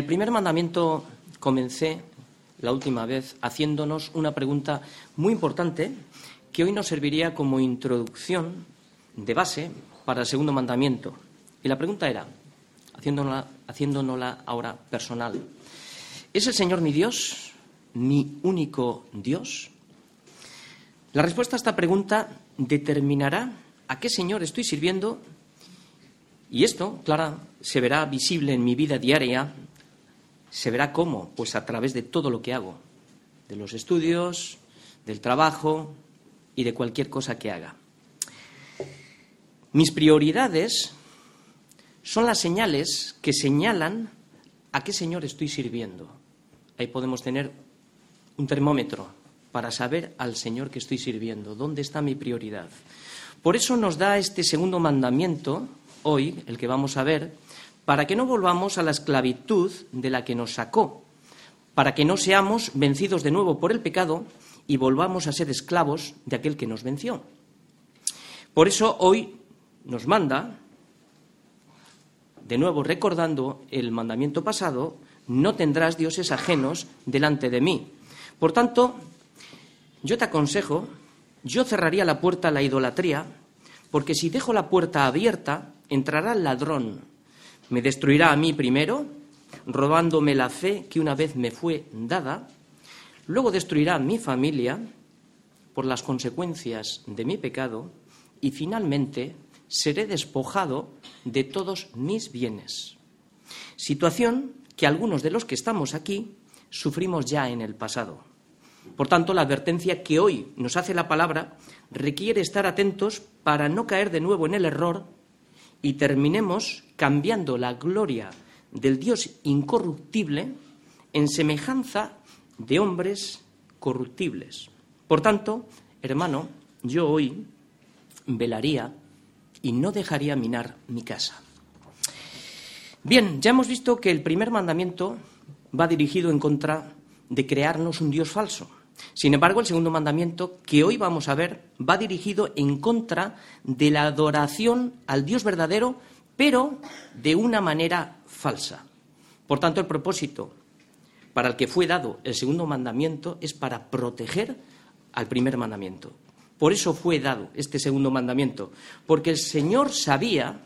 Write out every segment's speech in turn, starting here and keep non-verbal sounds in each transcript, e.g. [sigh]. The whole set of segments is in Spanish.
el primer mandamiento comencé la última vez haciéndonos una pregunta muy importante que hoy nos serviría como introducción de base para el segundo mandamiento. Y la pregunta era, haciéndonosla, ahora personal, ¿es el Señor mi Dios, mi único Dios? La respuesta a esta pregunta determinará a qué Señor estoy sirviendo y esto, Clara, se verá visible en mi vida diaria. ¿Se verá cómo? Pues a través de todo lo que hago, de los estudios, del trabajo y de cualquier cosa que haga. Mis prioridades son las señales que señalan a qué Señor estoy sirviendo. Ahí podemos tener un termómetro para saber al Señor que estoy sirviendo, dónde está mi prioridad. Por eso nos da este segundo mandamiento, hoy, el que vamos a ver, para que no volvamos a la esclavitud de la que nos sacó, para que no seamos vencidos de nuevo por el pecado y volvamos a ser esclavos de aquel que nos venció. Por eso hoy nos manda, de nuevo recordando el mandamiento pasado, no tendrás dioses ajenos delante de mí. Por tanto, yo te aconsejo, yo cerraría la puerta a la idolatría, porque si dejo la puerta abierta, entrará el ladrón, me destruirá a mí primero, robándome la fe que una vez me fue dada, luego destruirá a mi familia por las consecuencias de mi pecado y finalmente seré despojado de todos mis bienes. Situación que algunos de los que estamos aquí sufrimos ya en el pasado. Por tanto, la advertencia que hoy nos hace la palabra requiere estar atentos para no caer de nuevo en el error y terminemos cambiando la gloria del Dios incorruptible en semejanza de hombres corruptibles. Por tanto, hermano, yo hoy velaría y no dejaría minar mi casa. Bien, ya hemos visto que el primer mandamiento va dirigido en contra de crearnos un Dios falso. Sin embargo, el segundo mandamiento que hoy vamos a ver va dirigido en contra de la adoración al Dios verdadero, pero de una manera falsa. Por tanto, el propósito para el que fue dado el segundo mandamiento es para proteger al primer mandamiento. Por eso fue dado este segundo mandamiento, porque el Señor sabía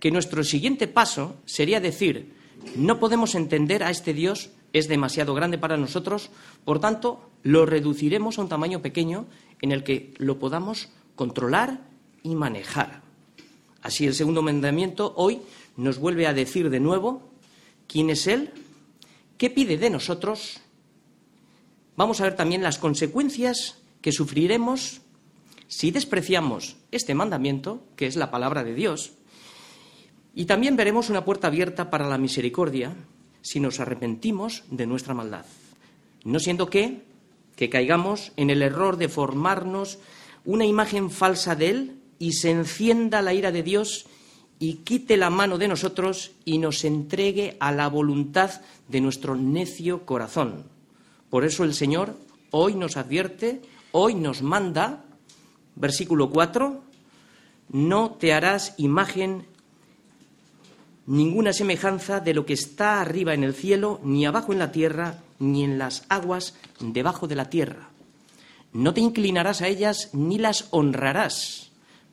que nuestro siguiente paso sería decir, no podemos entender a este Dios, es demasiado grande para nosotros, por tanto, lo reduciremos a un tamaño pequeño en el que lo podamos controlar y manejar. Así el segundo mandamiento hoy nos vuelve a decir de nuevo quién es Él, qué pide de nosotros. Vamos a ver también las consecuencias que sufriremos si despreciamos este mandamiento, que es la palabra de Dios. Y también veremos una puerta abierta para la misericordia si nos arrepentimos de nuestra maldad. No siendo que que caigamos en el error de formarnos una imagen falsa de Él y se encienda la ira de Dios y quite la mano de nosotros y nos entregue a la voluntad de nuestro necio corazón. Por eso el Señor hoy nos advierte, hoy nos manda, versículo 4, no te harás imagen ninguna semejanza de lo que está arriba en el cielo, ni abajo en la tierra, ni en las aguas debajo de la tierra. No te inclinarás a ellas ni las honrarás,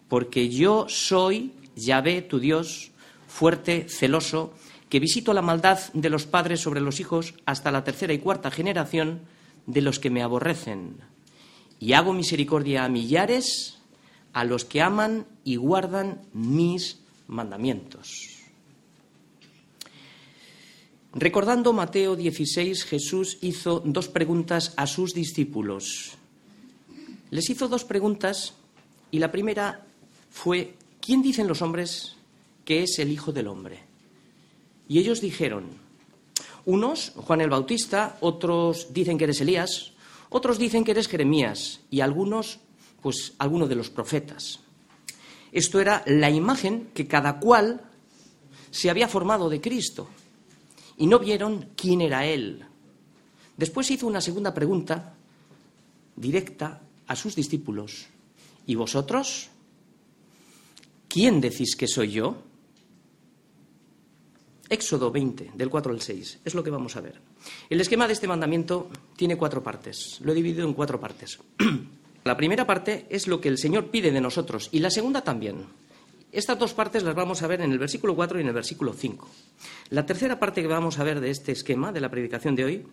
porque yo soy Yahvé, tu Dios, fuerte, celoso, que visito la maldad de los padres sobre los hijos hasta la tercera y cuarta generación de los que me aborrecen. Y hago misericordia a millares, a los que aman y guardan mis mandamientos. Recordando Mateo 16, Jesús hizo dos preguntas a sus discípulos. Les hizo dos preguntas y la primera fue, ¿quién dicen los hombres que es el Hijo del Hombre? Y ellos dijeron, unos, Juan el Bautista, otros dicen que eres Elías, otros dicen que eres Jeremías y algunos, pues alguno de los profetas. Esto era la imagen que cada cual se había formado de Cristo y no vieron quién era él. Después hizo una segunda pregunta directa a sus discípulos. ¿Y vosotros? ¿Quién decís que soy yo? Éxodo 20, del 4 al 6, es lo que vamos a ver. El esquema de este mandamiento tiene cuatro partes, lo he dividido en cuatro partes. [clears throat] la primera parte es lo que el Señor pide de nosotros y la segunda también. Estas dos partes las vamos a ver en el versículo 4 y en el versículo 5. La tercera parte que vamos a ver de este esquema, de la predicación de hoy,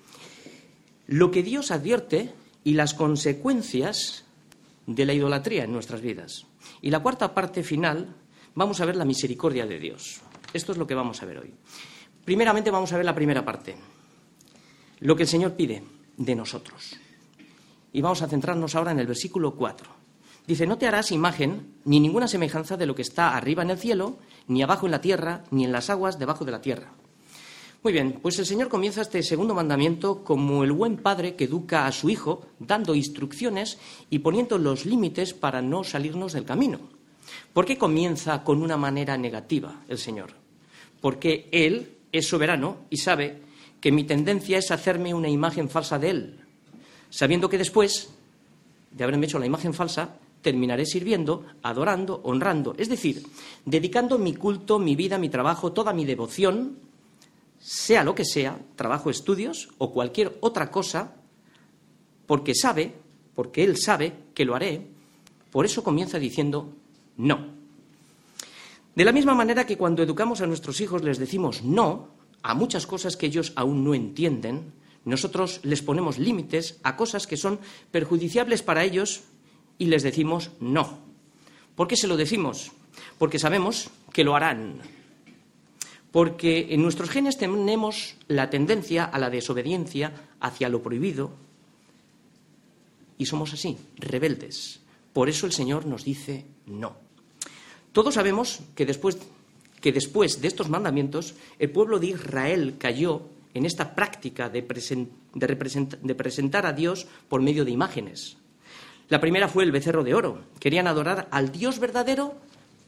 lo que Dios advierte y las consecuencias de la idolatría en nuestras vidas. Y la cuarta parte final, vamos a ver la misericordia de Dios. Esto es lo que vamos a ver hoy. Primeramente vamos a ver la primera parte, lo que el Señor pide de nosotros. Y vamos a centrarnos ahora en el versículo 4. Dice, no te harás imagen ni ninguna semejanza de lo que está arriba en el cielo, ni abajo en la tierra, ni en las aguas debajo de la tierra. Muy bien, pues el Señor comienza este segundo mandamiento como el buen padre que educa a su hijo, dando instrucciones y poniendo los límites para no salirnos del camino. ¿Por qué comienza con una manera negativa el Señor? Porque Él es soberano y sabe que mi tendencia es hacerme una imagen falsa de Él, sabiendo que después de haberme hecho la imagen falsa, terminaré sirviendo, adorando, honrando, es decir, dedicando mi culto, mi vida, mi trabajo, toda mi devoción, sea lo que sea, trabajo, estudios o cualquier otra cosa, porque sabe, porque Él sabe que lo haré, por eso comienza diciendo no. De la misma manera que cuando educamos a nuestros hijos les decimos no a muchas cosas que ellos aún no entienden, nosotros les ponemos límites a cosas que son perjudiciables para ellos y les decimos no. ¿Por qué se lo decimos? Porque sabemos que lo harán. Porque en nuestros genes tenemos la tendencia a la desobediencia hacia lo prohibido y somos así, rebeldes. Por eso el Señor nos dice no. Todos sabemos que después, que después de estos mandamientos, el pueblo de Israel cayó en esta práctica de, de presentar a Dios por medio de imágenes. La primera fue el becerro de oro. Querían adorar al Dios verdadero,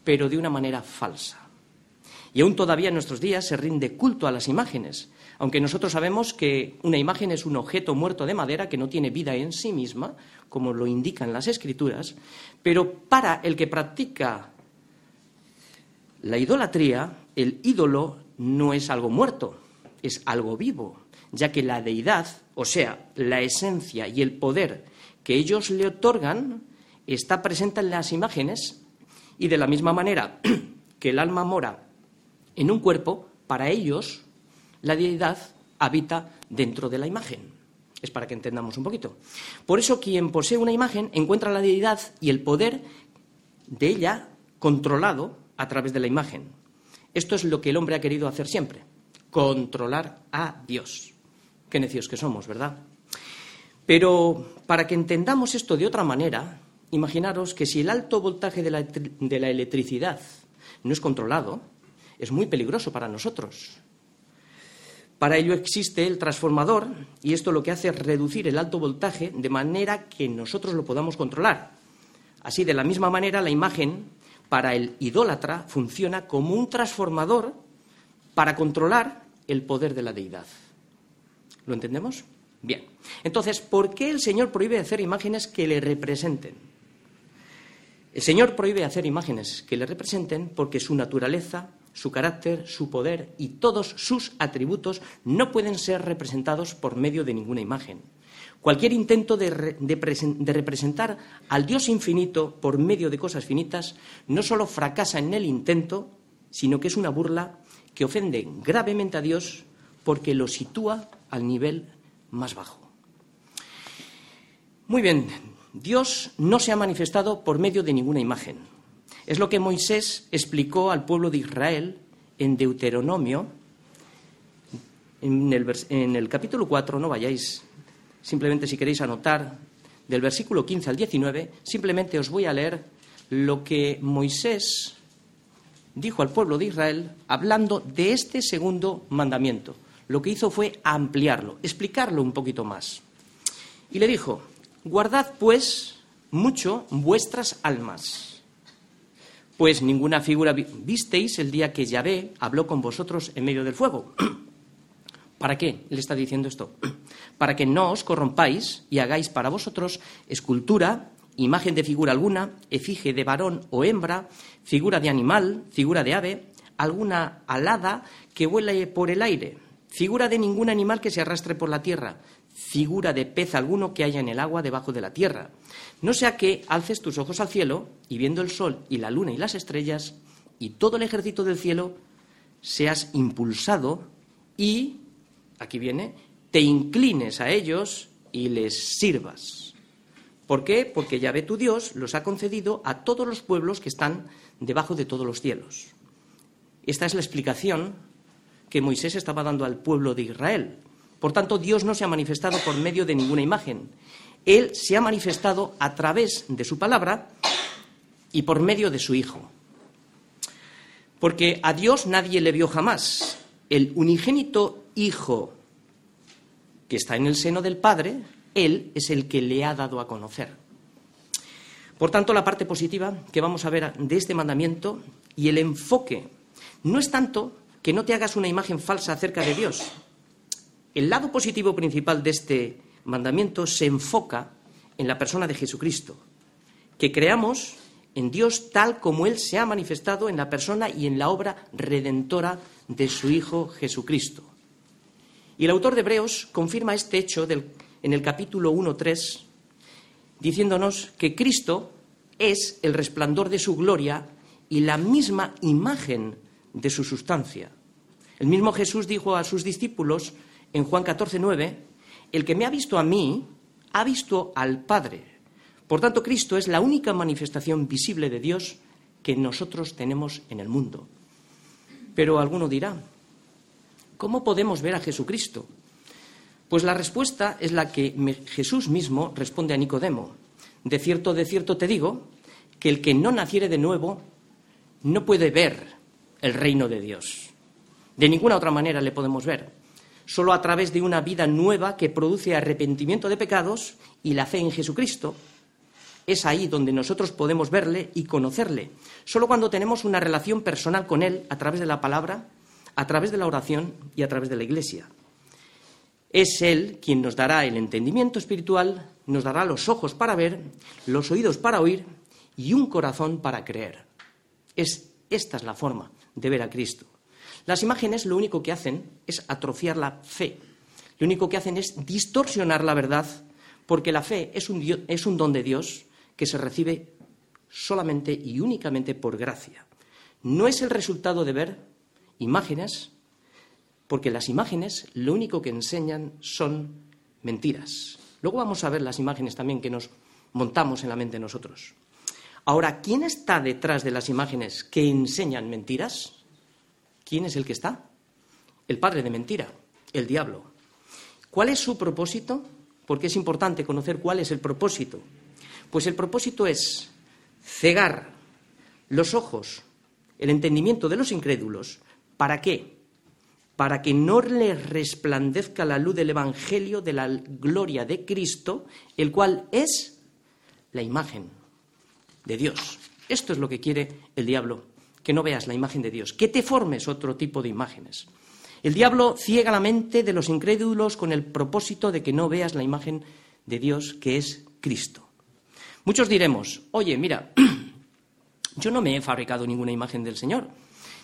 pero de una manera falsa. Y aún todavía en nuestros días se rinde culto a las imágenes, aunque nosotros sabemos que una imagen es un objeto muerto de madera que no tiene vida en sí misma, como lo indican las escrituras, pero para el que practica la idolatría, el ídolo no es algo muerto, es algo vivo, ya que la deidad, o sea, la esencia y el poder que ellos le otorgan, está presente en las imágenes y de la misma manera [clears throat] que el alma mora en un cuerpo, para ellos la deidad habita dentro de la imagen. Es para que entendamos un poquito. Por eso quien posee una imagen encuentra la deidad y el poder de ella controlado a través de la imagen. Esto es lo que el hombre ha querido hacer siempre, controlar a Dios. Qué necios que somos, ¿verdad? Pero para que entendamos esto de otra manera, imaginaros que si el alto voltaje de la, electricidad no es controlado, es muy peligroso para nosotros. Para ello existe el transformador y esto lo que hace es reducir el alto voltaje de manera que nosotros lo podamos controlar. Así, de la misma manera, la imagen para el idólatra funciona como un transformador para controlar el poder de la deidad. ¿Lo entendemos? Bien. Entonces, ¿por qué el Señor prohíbe hacer imágenes que le representen? El Señor prohíbe hacer imágenes que le representen porque su naturaleza, su carácter, su poder y todos sus atributos no pueden ser representados por medio de ninguna imagen. Cualquier intento de, representar al Dios infinito por medio de cosas finitas no solo fracasa en el intento, sino que es una burla que ofende gravemente a Dios porque lo sitúa al nivel más bajo. Muy bien, Dios no se ha manifestado por medio de ninguna imagen. Es lo que Moisés explicó al pueblo de Israel en Deuteronomio, en el, capítulo 4, no vayáis Simplemente si queréis anotar del versículo 15 al 19, simplemente os voy a leer lo que Moisés dijo al pueblo de Israel hablando de este segundo mandamiento. Lo que hizo fue ampliarlo, explicarlo un poquito más. Y le dijo, guardad pues mucho vuestras almas, pues ninguna figura visteis el día que Yahvé habló con vosotros en medio del fuego. [clears throat] ¿Para qué le está diciendo esto? [clears throat] Para que no os corrompáis y hagáis para vosotros escultura, imagen de figura alguna, efigie de varón o hembra, figura de animal, figura de ave, alguna alada que vuela por el aire, figura de ningún animal que se arrastre por la tierra, figura de pez alguno que haya en el agua debajo de la tierra. No sea que alces tus ojos al cielo y viendo el sol y la luna y las estrellas y todo el ejército del cielo, seas impulsado y, aquí viene, te inclines a ellos y les sirvas. ¿Por qué? Porque Yahvé tu Dios los ha concedido a todos los pueblos que están debajo de todos los cielos. Esta es la explicación que Moisés estaba dando al pueblo de Israel. Por tanto, Dios no se ha manifestado por medio de ninguna imagen. Él se ha manifestado a través de su palabra y por medio de su Hijo. Porque a Dios nadie le vio jamás. El unigénito Hijo que está en el seno del Padre, Él es el que le ha dado a conocer. Por tanto, la parte positiva que vamos a ver de este mandamiento y el enfoque no es tanto que no te hagas una imagen falsa acerca de Dios. El lado positivo principal de este mandamiento se enfoca en la persona de Jesucristo, que creamos en Dios tal como Él se ha manifestado en la persona y en la obra redentora de su Hijo Jesucristo. Y el autor de Hebreos confirma este hecho en el capítulo 1.3, diciéndonos que Cristo es el resplandor de su gloria y la misma imagen de su sustancia. El mismo Jesús dijo a sus discípulos en Juan 14.9, el que me ha visto a mí, ha visto al Padre. Por tanto, Cristo es la única manifestación visible de Dios que nosotros tenemos en el mundo. Pero alguno dirá, ¿Cómo podemos ver a Jesucristo? Pues la respuesta es la que Jesús mismo responde a Nicodemo. De cierto, de cierto te digo, que el que no naciere de nuevo no puede ver el reino de Dios. De ninguna otra manera le podemos ver. Solo a través de una vida nueva que produce arrepentimiento de pecados y la fe en Jesucristo. Es ahí donde nosotros podemos verle y conocerle. Solo cuando tenemos una relación personal con Él a través de la palabra a través de la oración y a través de la Iglesia. Es Él quien nos dará el entendimiento espiritual, nos dará los ojos para ver, los oídos para oír y un corazón para creer. Es, esta es la forma de ver a Cristo. Las imágenes lo único que hacen es atrofiar la fe. Lo único que hacen es distorsionar la verdad, porque la fe es un, es un don de Dios que se recibe solamente y únicamente por gracia. No es el resultado de ver imágenes, porque las imágenes lo único que enseñan son mentiras. Luego vamos a ver las imágenes también que nos montamos en la mente nosotros. Ahora, ¿quién está detrás de las imágenes que enseñan mentiras? ¿Quién es el que está? El padre de mentira, el diablo. ¿Cuál es su propósito? Porque es importante conocer cuál es el propósito. Pues el propósito es cegar los ojos, el entendimiento de los incrédulos ¿Para qué? Para que no les resplandezca la luz del Evangelio de la gloria de Cristo, el cual es la imagen de Dios. Esto es lo que quiere el diablo, que no veas la imagen de Dios, que te formes otro tipo de imágenes. El diablo ciega la mente de los incrédulos con el propósito de que no veas la imagen de Dios, que es Cristo. Muchos diremos, oye, mira, [clears throat] yo no me he fabricado ninguna imagen del Señor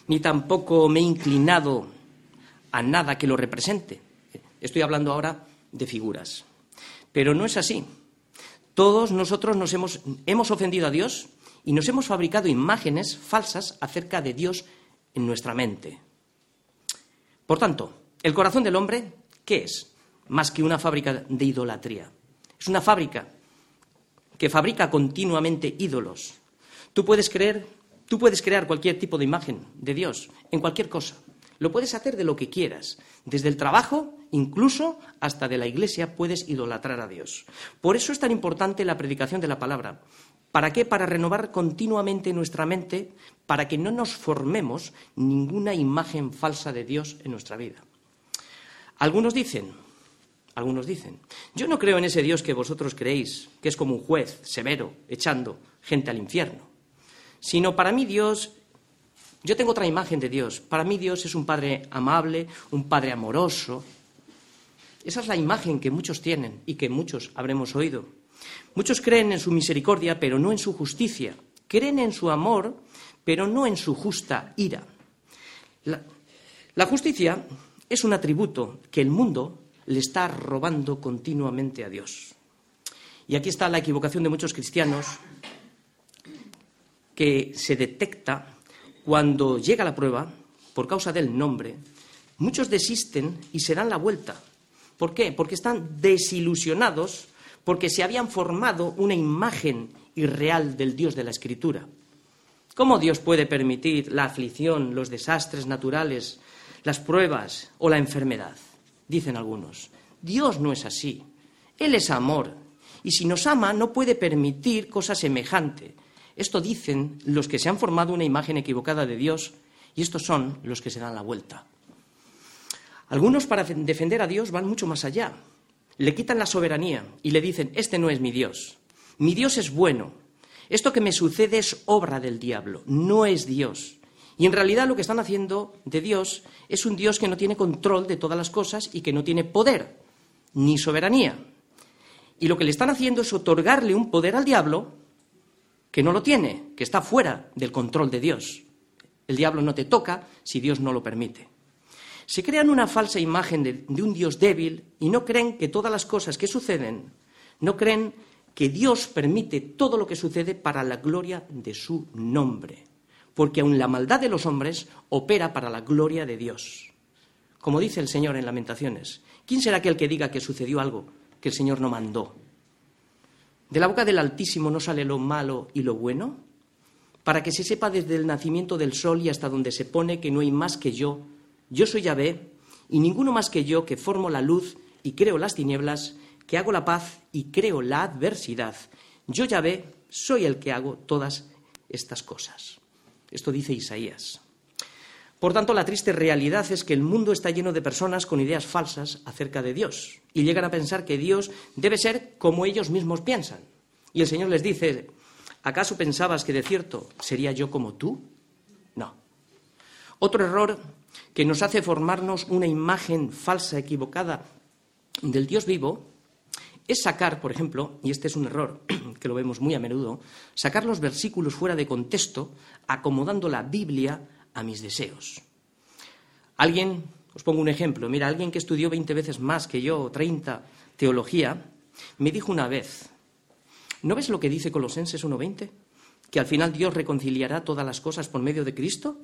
ni tampoco me he inclinado a nada que lo represente. Estoy hablando ahora de figuras. Pero no es así. Todos nosotros nos hemos, hemos ofendido a Dios y nos hemos fabricado imágenes falsas acerca de Dios en nuestra mente. Por tanto, el corazón del hombre, ¿qué es? Más que una fábrica de idolatría. Es una fábrica que fabrica continuamente ídolos. Tú puedes creer Tú puedes crear cualquier tipo de imagen de Dios en cualquier cosa. Lo puedes hacer de lo que quieras. Desde el trabajo, incluso hasta de la iglesia, puedes idolatrar a Dios. Por eso es tan importante la predicación de la palabra. ¿Para qué? Para renovar continuamente nuestra mente, para que no nos formemos ninguna imagen falsa de Dios en nuestra vida. Algunos dicen, algunos dicen, yo no creo en ese Dios que vosotros creéis, que es como un juez severo, echando gente al infierno sino para mí Dios, yo tengo otra imagen de Dios. Para mí Dios es un Padre amable, un Padre amoroso. Esa es la imagen que muchos tienen y que muchos habremos oído. Muchos creen en su misericordia, pero no en su justicia. Creen en su amor, pero no en su justa ira. La, justicia es un atributo que el mundo le está robando continuamente a Dios. Y aquí está la equivocación de muchos cristianos que se detecta cuando llega la prueba por causa del nombre. Muchos desisten y se dan la vuelta. ¿Por qué? Porque están desilusionados porque se habían formado una imagen irreal del Dios de la Escritura. ¿Cómo Dios puede permitir la aflicción, los desastres naturales, las pruebas o la enfermedad? Dicen algunos. Dios no es así. Él es amor. Y si nos ama, no puede permitir cosa semejante. Esto dicen los que se han formado una imagen equivocada de Dios y estos son los que se dan la vuelta. Algunos para defender a Dios van mucho más allá. Le quitan la soberanía y le dicen, este no es mi Dios. Mi Dios es bueno, esto que me sucede es obra del diablo, no es Dios. Y en realidad lo que están haciendo de Dios es un Dios que no tiene control de todas las cosas y que no tiene poder ni soberanía. Y lo que le están haciendo es otorgarle un poder al diablo que no lo tiene, que está fuera del control de Dios. El diablo no te toca si Dios no lo permite. Se crean una falsa imagen de, de un Dios débil y no creen que todas las cosas que suceden, no creen que Dios permite todo lo que sucede para la gloria de su nombre, porque aun la maldad de los hombres opera para la gloria de Dios. Como dice el Señor en Lamentaciones, ¿quién será aquel que diga que sucedió algo que el Señor no mandó? ¿De la boca del Altísimo no sale lo malo y lo bueno? Para que se sepa desde el nacimiento del sol y hasta donde se pone que no hay más que yo, yo soy Yahvé, y ninguno más que yo que formo la luz y creo las tinieblas, que hago la paz y creo la adversidad. Yo ya ve, soy el que hago todas estas cosas. Esto dice Isaías. Por tanto, la triste realidad es que el mundo está lleno de personas con ideas falsas acerca de Dios y llegan a pensar que Dios debe ser como ellos mismos piensan. Y el Señor les dice, ¿acaso pensabas que de cierto sería yo como tú? No. Otro error que nos hace formarnos una imagen falsa, equivocada del Dios vivo, es sacar, por ejemplo, y este es un error [clears throat] que lo vemos muy a menudo, sacar los versículos fuera de contexto, acomodando la Biblia a mis deseos. Alguien, os pongo un ejemplo, mira, alguien que estudió 20 veces más que yo, 30, teología, me dijo una vez, ¿no ves lo que dice Colosenses 1.20? ¿Que al final Dios reconciliará todas las cosas por medio de Cristo?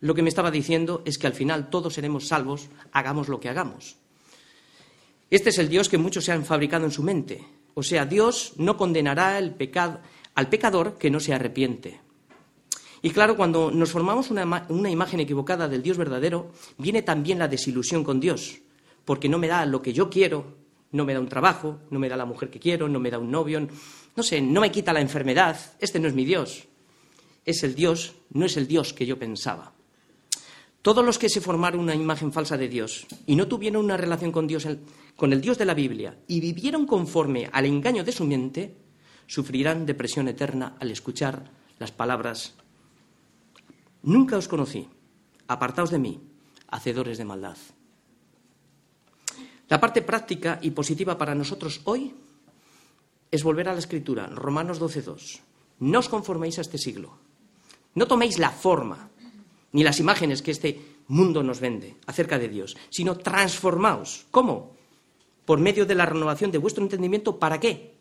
Lo que me estaba diciendo es que al final todos seremos salvos, hagamos lo que hagamos. Este es el Dios que muchos se han fabricado en su mente. O sea, Dios no condenará el pecado, al pecador que no se arrepiente. Y claro, cuando nos formamos una, imagen equivocada del Dios verdadero, viene también la desilusión con Dios, porque no me da lo que yo quiero, no me da un trabajo, no me da la mujer que quiero, no me da un novio, no sé, no me quita la enfermedad. Este no es mi Dios. Es el Dios, no es el Dios que yo pensaba. Todos los que se formaron una imagen falsa de Dios y no tuvieron una relación con Dios, con el Dios de la Biblia, y vivieron conforme al engaño de su mente, sufrirán depresión eterna al escuchar las palabras Nunca os conocí, apartaos de mí, hacedores de maldad. La parte práctica y positiva para nosotros hoy es volver a la Escritura, Romanos 12.2. No os conforméis a este siglo. No toméis la forma, ni las imágenes que este mundo nos vende acerca de Dios, sino transformaos. ¿Cómo? Por medio de la renovación de vuestro entendimiento, ¿para qué?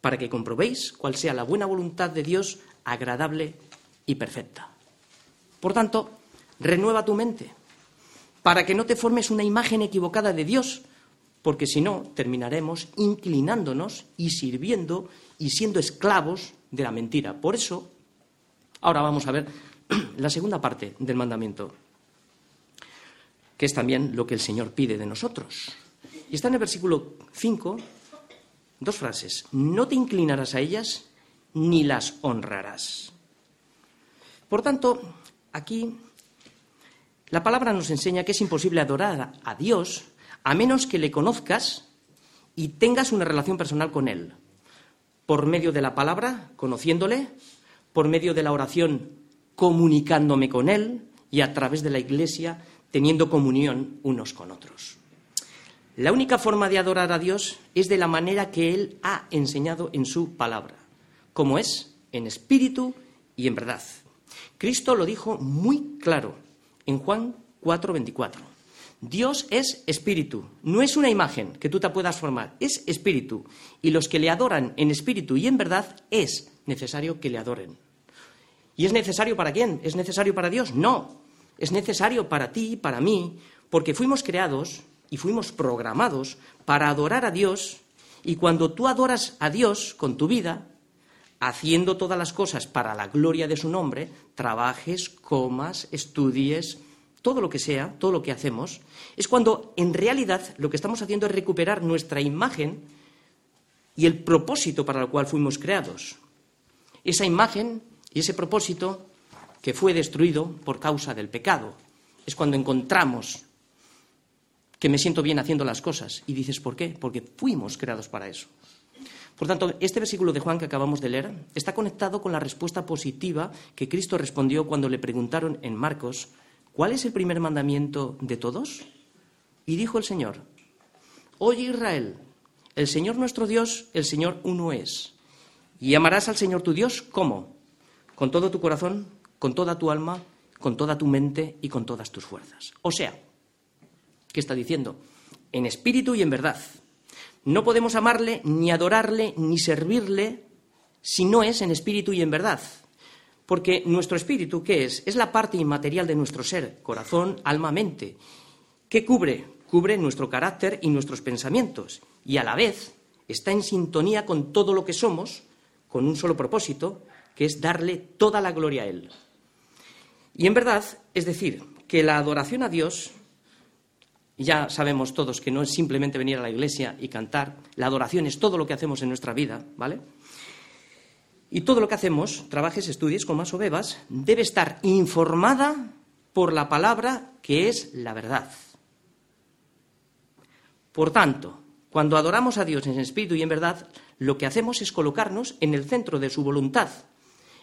Para que comprobéis cuál sea la buena voluntad de Dios, agradable y perfecta. Por tanto, renueva tu mente, para que no te formes una imagen equivocada de Dios, porque si no, terminaremos inclinándonos y sirviendo y siendo esclavos de la mentira. Por eso, ahora vamos a ver [clears throat] la segunda parte del mandamiento, que es también lo que el Señor pide de nosotros. Y está en el versículo 5, dos frases. No te inclinarás a ellas ni las honrarás. Por tanto, aquí la palabra nos enseña que es imposible adorar a Dios a menos que le conozcas y tengas una relación personal con Él. Por medio de la palabra, conociéndole, por medio de la oración, comunicándome con Él y a través de la Iglesia teniendo comunión unos con otros. La única forma de adorar a Dios es de la manera que Él ha enseñado en su palabra, como es en espíritu y en verdad. Cristo lo dijo muy claro en Juan 4:24. Dios es espíritu, no es una imagen que tú te puedas formar, es espíritu. Y los que le adoran en espíritu y en verdad es necesario que le adoren. ¿Y es necesario para quién? ¿Es necesario para Dios? No. Es necesario para ti para mí, porque fuimos creados y fuimos programados para adorar a Dios. Y cuando tú adoras a Dios con tu vida, haciendo todas las cosas para la gloria de su nombre, trabajes, comas, estudies, todo lo que sea, todo lo que hacemos, es cuando en realidad lo que estamos haciendo es recuperar nuestra imagen y el propósito para el cual fuimos creados. Esa imagen y ese propósito que fue destruido por causa del pecado. Es cuando encontramos que me siento bien haciendo las cosas. Y dices, ¿por qué? Porque fuimos creados para eso. Por tanto, este versículo de Juan que acabamos de leer está conectado con la respuesta positiva que Cristo respondió cuando le preguntaron en Marcos, ¿cuál es el primer mandamiento de todos? Y dijo el Señor, Oye Israel, el Señor nuestro Dios, el Señor uno es. Y amarás al Señor tu Dios, ¿cómo? Con todo tu corazón, con toda tu alma, con toda tu mente y con todas tus fuerzas. O sea, ¿qué está diciendo? En espíritu y en verdad. No podemos amarle, ni adorarle, ni servirle si no es en espíritu y en verdad. Porque nuestro espíritu, ¿qué es? Es la parte inmaterial de nuestro ser, corazón, alma, mente. ¿Qué cubre? Cubre nuestro carácter y nuestros pensamientos. Y a la vez está en sintonía con todo lo que somos, con un solo propósito, que es darle toda la gloria a Él. Y en verdad, es decir, que la adoración a Dios ya sabemos todos que no es simplemente venir a la iglesia y cantar, la adoración es todo lo que hacemos en nuestra vida, ¿vale? Y todo lo que hacemos, trabajes, estudies, comas o bebas, debe estar informada por la palabra que es la verdad. Por tanto, cuando adoramos a Dios en espíritu y en verdad, lo que hacemos es colocarnos en el centro de su voluntad,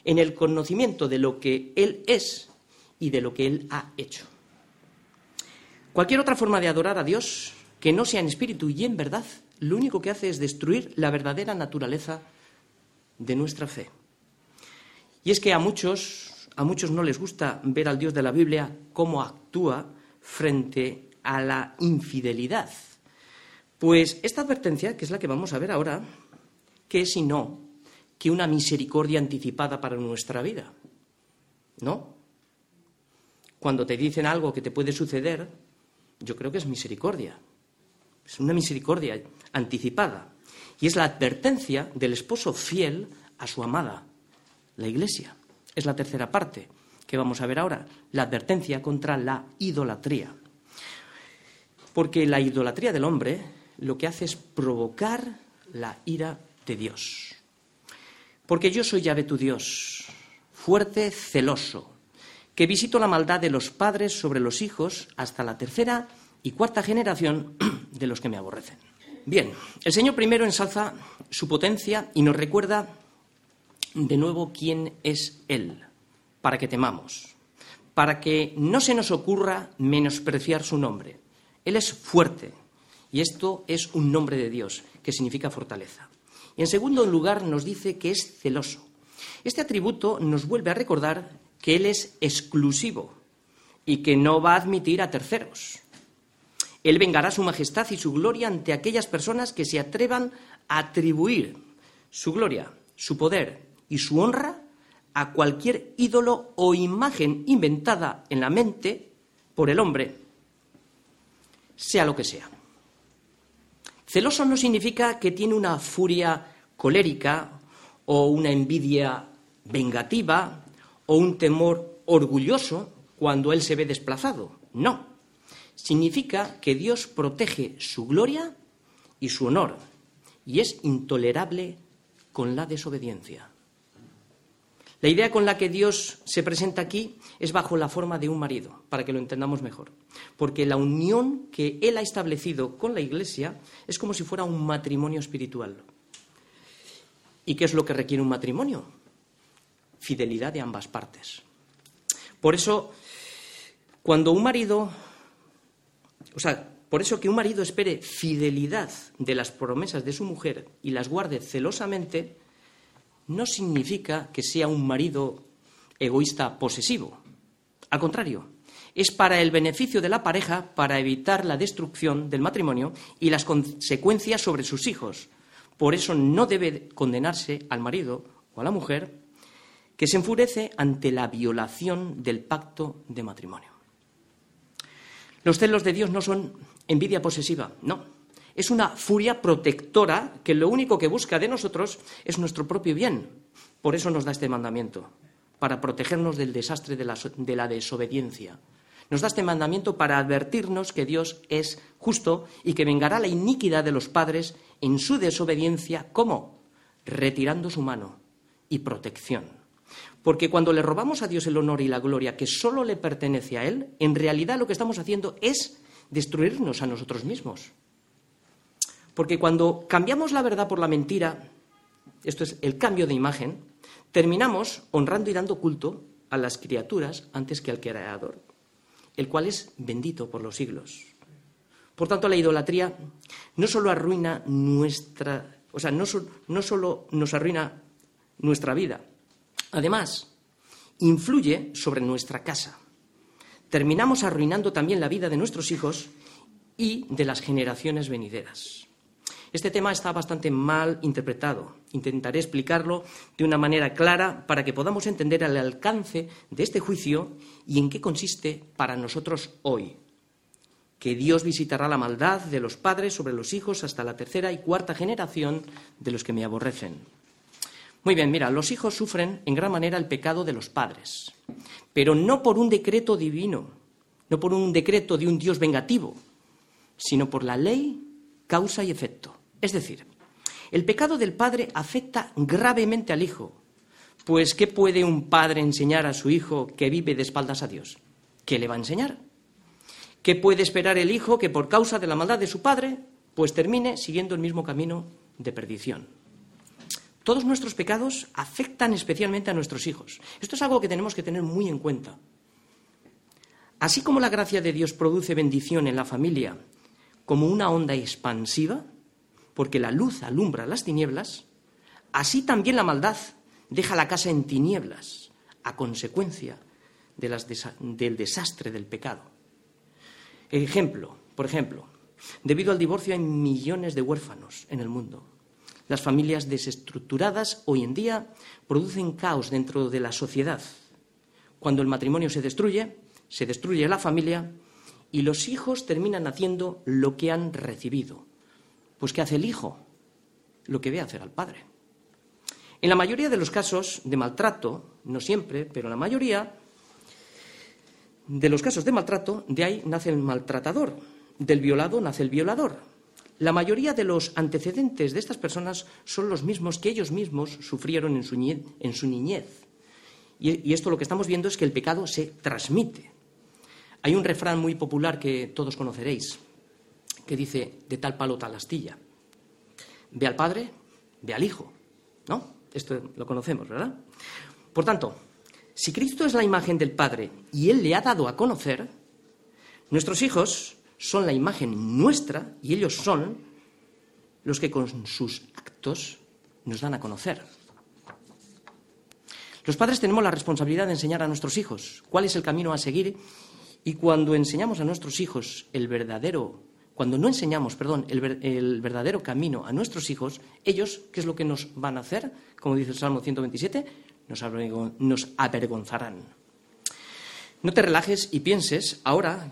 en el conocimiento de lo que Él es y de lo que Él ha hecho. Cualquier otra forma de adorar a Dios que no sea en espíritu y en verdad, lo único que hace es destruir la verdadera naturaleza de nuestra fe. Y es que a muchos, a muchos no les gusta ver al Dios de la Biblia cómo actúa frente a la infidelidad. Pues esta advertencia, que es la que vamos a ver ahora, que es no que una misericordia anticipada para nuestra vida. ¿No? Cuando te dicen algo que te puede suceder, yo creo que es misericordia. Es una misericordia anticipada. Y es la advertencia del esposo fiel a su amada, la Iglesia. Es la tercera parte que vamos a ver ahora, la advertencia contra la idolatría. Porque la idolatría del hombre lo que hace es provocar la ira de Dios. Porque yo soy llave tu Dios, fuerte, celoso, que visito la maldad de los padres sobre los hijos hasta la tercera y cuarta generación [clears throat] de los que me aborrecen. Bien, el Señor primero ensalza su potencia y nos recuerda de nuevo quién es Él, para que temamos, para que no se nos ocurra menospreciar su nombre. Él es fuerte y esto es un nombre de Dios que significa fortaleza. Y en segundo lugar nos dice que es celoso. Este atributo nos vuelve a recordar que Él es exclusivo y que no va a admitir a terceros. Él vengará su majestad y su gloria ante aquellas personas que se atrevan a atribuir su gloria, su poder y su honra a cualquier ídolo o imagen inventada en la mente por el hombre, sea lo que sea. Celoso no significa que tiene una furia colérica o una envidia vengativa o un temor orgulloso cuando Él se ve desplazado. No. Significa que Dios protege su gloria y su honor y es intolerable con la desobediencia. La idea con la que Dios se presenta aquí es bajo la forma de un marido, para que lo entendamos mejor. Porque la unión que Él ha establecido con la Iglesia es como si fuera un matrimonio espiritual. ¿Y qué es lo que requiere un matrimonio? Fidelidad de ambas partes. Por eso, cuando un marido, o sea, por eso que un marido espere fidelidad de las promesas de su mujer y las guarde celosamente, no significa que sea un marido egoísta posesivo. Al contrario, es para el beneficio de la pareja, para evitar la destrucción del matrimonio y las consecuencias sobre sus hijos. Por eso no debe condenarse al marido o a la mujer que se enfurece ante la violación del pacto de matrimonio. Los celos de Dios no son envidia posesiva, no. Es una furia protectora que lo único que busca de nosotros es nuestro propio bien. Por eso nos da este mandamiento, para protegernos del desastre de la, de la desobediencia. Nos da este mandamiento para advertirnos que Dios es justo y que vengará la iniquidad de los padres en su desobediencia. ¿Cómo? Retirando su mano y protección. Porque cuando le robamos a Dios el honor y la gloria que solo le pertenece a Él, en realidad lo que estamos haciendo es destruirnos a nosotros mismos. Porque cuando cambiamos la verdad por la mentira, esto es el cambio de imagen, terminamos honrando y dando culto a las criaturas antes que al Creador el cual es bendito por los siglos. Por tanto, la idolatría no solo arruina nuestra, o sea, no, solo nos arruina nuestra vida, además influye sobre nuestra casa. Terminamos arruinando también la vida de nuestros hijos y de las generaciones venideras. Este tema está bastante mal interpretado. Intentaré explicarlo de una manera clara para que podamos entender el alcance de este juicio y en qué consiste para nosotros hoy. Que Dios visitará la maldad de los padres sobre los hijos hasta la tercera y cuarta generación de los que me aborrecen. Muy bien, mira, los hijos sufren en gran manera el pecado de los padres, pero no por un decreto divino, no por un decreto de un Dios vengativo, sino por la ley, causa y efecto. Es decir, el pecado del padre afecta gravemente al hijo. Pues, ¿qué puede un padre enseñar a su hijo que vive de espaldas a Dios? ¿Qué le va a enseñar? ¿Qué puede esperar el hijo que por causa de la maldad de su padre, pues termine siguiendo el mismo camino de perdición? Todos nuestros pecados afectan especialmente a nuestros hijos. Esto es algo que tenemos que tener muy en cuenta. Así como la gracia de Dios produce bendición en la familia como una onda expansiva, porque la luz alumbra las tinieblas, así también la maldad deja la casa en tinieblas a consecuencia del desastre del pecado. Ejemplo, por ejemplo, debido al divorcio hay millones de huérfanos en el mundo. Las familias desestructuradas hoy en día producen caos dentro de la sociedad. Cuando el matrimonio se destruye, se destruye la familia y los hijos terminan haciendo lo que han recibido, pues ¿qué hace el hijo? Lo que ve hacer al padre. En la mayoría de los casos de maltrato, no siempre, pero en la mayoría de los casos de maltrato, de ahí nace el maltratador, del violado nace el violador. La mayoría de los antecedentes de estas personas son los mismos que ellos mismos sufrieron en su, niñez. Y, y esto lo que estamos viendo es que el pecado se transmite. Hay un refrán muy popular que todos conoceréis, que dice de tal palo tal astilla. Ve al Padre, ve al Hijo. ¿No? Esto lo conocemos, ¿verdad? Por tanto, si Cristo es la imagen del Padre y Él le ha dado a conocer, nuestros hijos son la imagen nuestra y ellos son los que con sus actos nos dan a conocer. Los padres tenemos la responsabilidad de enseñar a nuestros hijos cuál es el camino a seguir y cuando enseñamos a nuestros hijos el verdadero cuando no enseñamos, perdón, el, verdadero camino a nuestros hijos, ellos, ¿qué es lo que nos van a hacer? Como dice el Salmo 127, nos, nos avergonzarán. No te relajes y pienses ahora,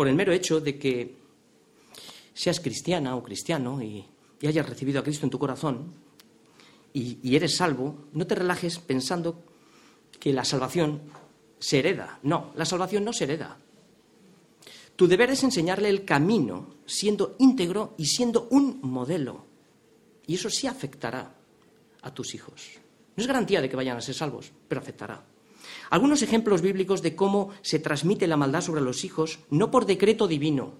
por el mero hecho de que seas cristiana o cristiano y, hayas recibido a Cristo en tu corazón y, y eres salvo, no te relajes pensando que la salvación se hereda. No, la salvación no se hereda. Tu deber es enseñarle el camino, siendo íntegro y siendo un modelo. Y eso sí afectará a tus hijos. No es garantía de que vayan a ser salvos, pero afectará. Algunos ejemplos bíblicos de cómo se transmite la maldad sobre los hijos, no por decreto divino,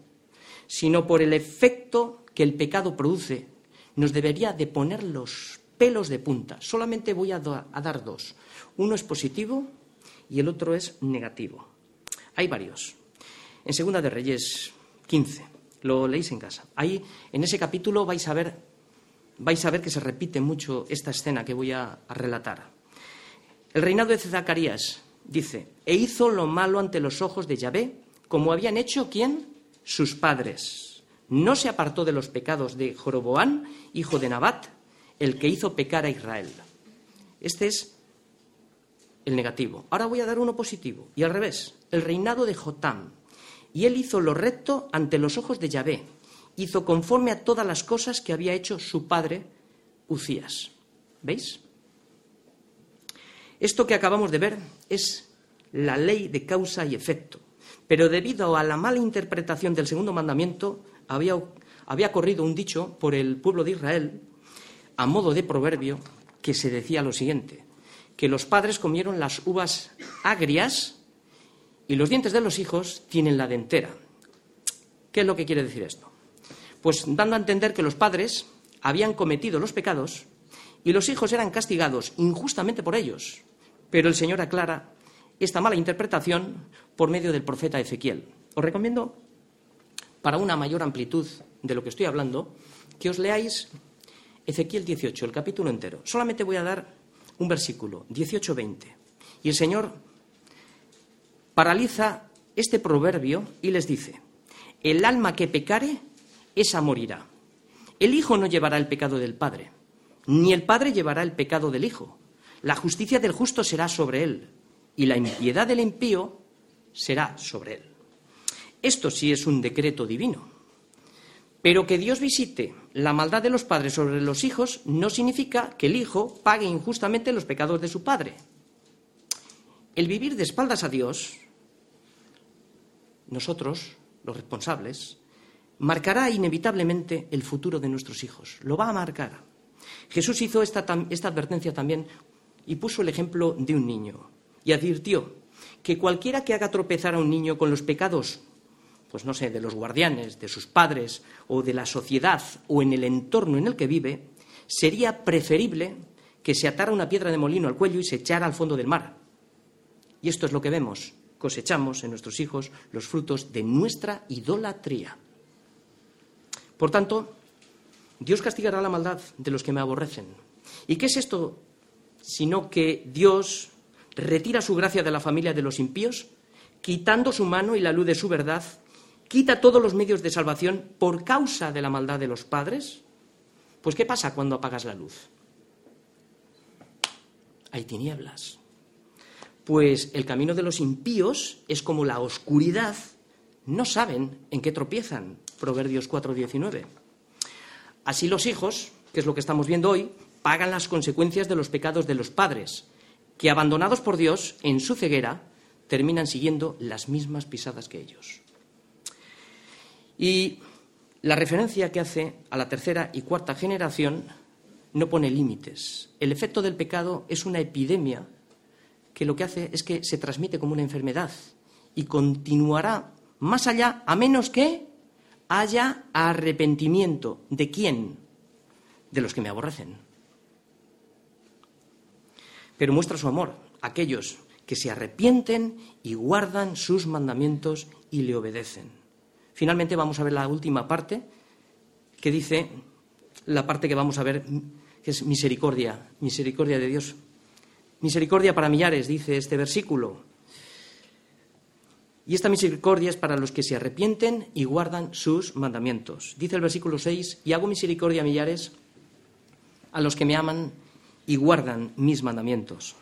sino por el efecto que el pecado produce, nos debería de poner los pelos de punta. Solamente voy a, dar dos. Uno es positivo y el otro es negativo. Hay varios en Segunda de Reyes 15. Lo leéis en casa. Ahí, en ese capítulo, vais a ver, que se repite mucho esta escena que voy a relatar. El reinado de Zacarías dice, e hizo lo malo ante los ojos de Yahvé, como habían hecho quién? Sus padres. No se apartó de los pecados de Joroboán, hijo de Nabat, el que hizo pecar a Israel. Este es el negativo. Ahora voy a dar uno positivo. Y al revés, el reinado de Jotam. Y él hizo lo recto ante los ojos de Yahvé. Hizo conforme a todas las cosas que había hecho su padre Ucías. ¿Veis? Esto que acabamos de ver es la ley de causa y efecto. Pero debido a la mala interpretación del segundo mandamiento, había, corrido un dicho por el pueblo de Israel, a modo de proverbio, que se decía lo siguiente, que los padres comieron las uvas agrias y los dientes de los hijos tienen la dentera. ¿Qué es lo que quiere decir esto? Pues dando a entender que los padres habían cometido los pecados y los hijos eran castigados injustamente por ellos. Pero el Señor aclara esta mala interpretación por medio del profeta Ezequiel. Os recomiendo, para una mayor amplitud de lo que estoy hablando, que os leáis Ezequiel 18, el capítulo entero. Solamente voy a dar un versículo, 18-20. Y el Señor paraliza este proverbio y les dice, el alma que pecare, esa morirá. El Hijo no llevará el pecado del Padre, ni el Padre llevará el pecado del Hijo. La justicia del justo será sobre él, y la impiedad del impío será sobre él. Esto sí es un decreto divino. Pero que Dios visite la maldad de los padres sobre los hijos no significa que el hijo pague injustamente los pecados de su padre. El vivir de espaldas a Dios, nosotros, los responsables, marcará inevitablemente el futuro de nuestros hijos. Lo va a marcar. Jesús hizo esta, advertencia también y puso el ejemplo de un niño y advirtió que cualquiera que haga tropezar a un niño con los pecados pues no sé, de los guardianes, de sus padres o de la sociedad o en el entorno en el que vive, sería preferible que se atara una piedra de molino al cuello y se echara al fondo del mar. Y esto es lo que vemos, cosechamos en nuestros hijos los frutos de nuestra idolatría. Por tanto, Dios castigará la maldad de los que me aborrecen. ¿Y qué es esto sino que Dios retira su gracia de la familia de los impíos, quitando su mano y la luz de su verdad quita todos los medios de salvación por causa de la maldad de los padres, pues ¿qué pasa cuando apagas la luz? Hay tinieblas. Pues el camino de los impíos es como la oscuridad, no saben en qué tropiezan. Proverbios 4:19. Así los hijos, que es lo que estamos viendo hoy, pagan las consecuencias de los pecados de los padres, que abandonados por Dios en su ceguera, terminan siguiendo las mismas pisadas que ellos. Y la referencia que hace a la tercera y cuarta generación no pone límites. El efecto del pecado es una epidemia que lo que hace es que se transmite como una enfermedad y continuará más allá a menos que haya arrepentimiento. ¿De quién? De los que me aborrecen. Pero muestra su amor a aquellos que se arrepienten y guardan sus mandamientos y le obedecen. Finalmente vamos a ver la última parte que dice, la parte que vamos a ver, que es misericordia, misericordia de Dios. Misericordia para millares, dice este versículo. Y esta misericordia es para los que se arrepienten y guardan sus mandamientos. Dice el versículo 6, y hago misericordia a millares a los que me aman y guardan mis mandamientos.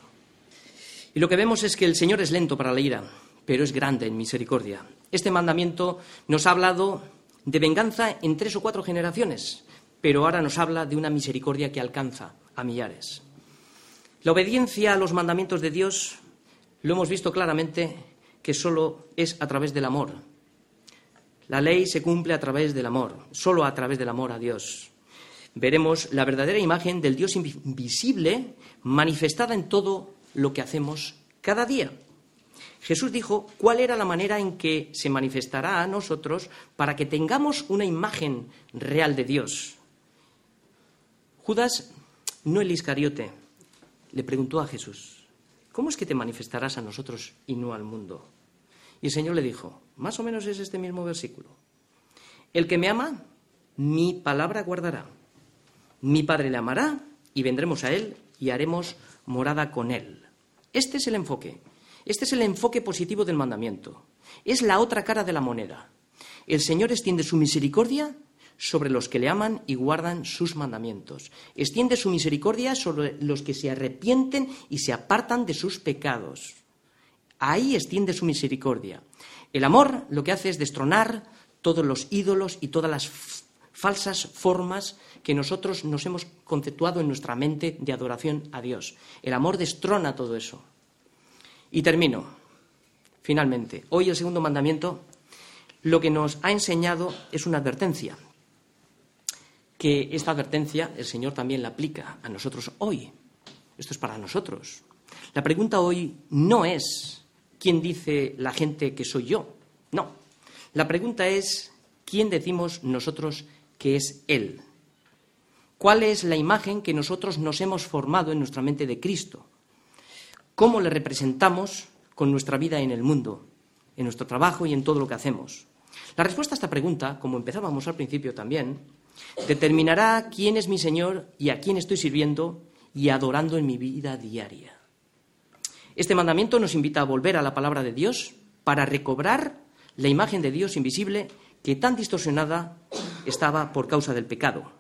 Y lo que vemos es que el Señor es lento para la ira, pero es grande en misericordia. Este mandamiento nos ha hablado de venganza en tres o cuatro generaciones, pero ahora nos habla de una misericordia que alcanza a millares. La obediencia a los mandamientos de Dios lo hemos visto claramente que solo es a través del amor. La ley se cumple a través del amor, solo a través del amor a Dios. Veremos la verdadera imagen del Dios invisible manifestada en todo lo que hacemos cada día. Jesús dijo cuál era la manera en que se manifestará a nosotros para que tengamos una imagen real de Dios. Judas, no el Iscariote, le preguntó a Jesús, ¿cómo es que te manifestarás a nosotros y no al mundo? Y el Señor le dijo, más o menos es este mismo versículo. El que me ama, mi palabra guardará. Mi Padre le amará y vendremos a Él y haremos morada con Él. Este es el enfoque. Este es el enfoque positivo del mandamiento. Es la otra cara de la moneda. El Señor extiende su misericordia sobre los que le aman y guardan sus mandamientos. Extiende su misericordia sobre los que se arrepienten y se apartan de sus pecados. Ahí extiende su misericordia. El amor lo que hace es destronar todos los ídolos y todas las falsas formas que nosotros nos hemos conceptuado en nuestra mente de adoración a Dios. El amor destrona todo eso. Y termino, finalmente. Hoy el segundo mandamiento lo que nos ha enseñado es una advertencia que esta advertencia el Señor también la aplica a nosotros hoy. Esto es para nosotros. La pregunta hoy no es quién dice la gente que soy yo. No. La pregunta es quién decimos nosotros que es Él. ¿Cuál es la imagen que nosotros nos hemos formado en nuestra mente de Cristo? ¿Cómo le representamos con nuestra vida en el mundo, en nuestro trabajo y en todo lo que hacemos? La respuesta a esta pregunta, como empezábamos al principio también, determinará quién es mi Señor y a quién estoy sirviendo y adorando en mi vida diaria. Este mandamiento nos invita a volver a la palabra de Dios para recobrar la imagen de Dios invisible que tan distorsionada estaba por causa del pecado.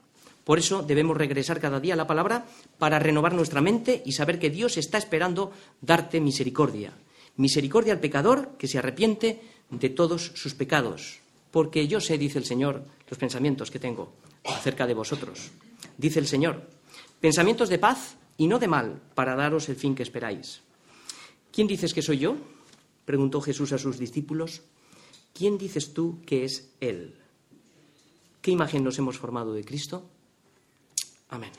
Por eso debemos regresar cada día a la palabra para renovar nuestra mente y saber que Dios está esperando darte misericordia. Misericordia al pecador que se arrepiente de todos sus pecados. Porque yo sé, dice el Señor, los pensamientos que tengo acerca de vosotros. Dice el Señor, pensamientos de paz y no de mal, para daros el fin que esperáis. ¿Quién dices que soy yo? preguntó Jesús a sus discípulos. ¿Quién dices tú que es Él? ¿Qué imagen nos hemos formado de Cristo? Amén.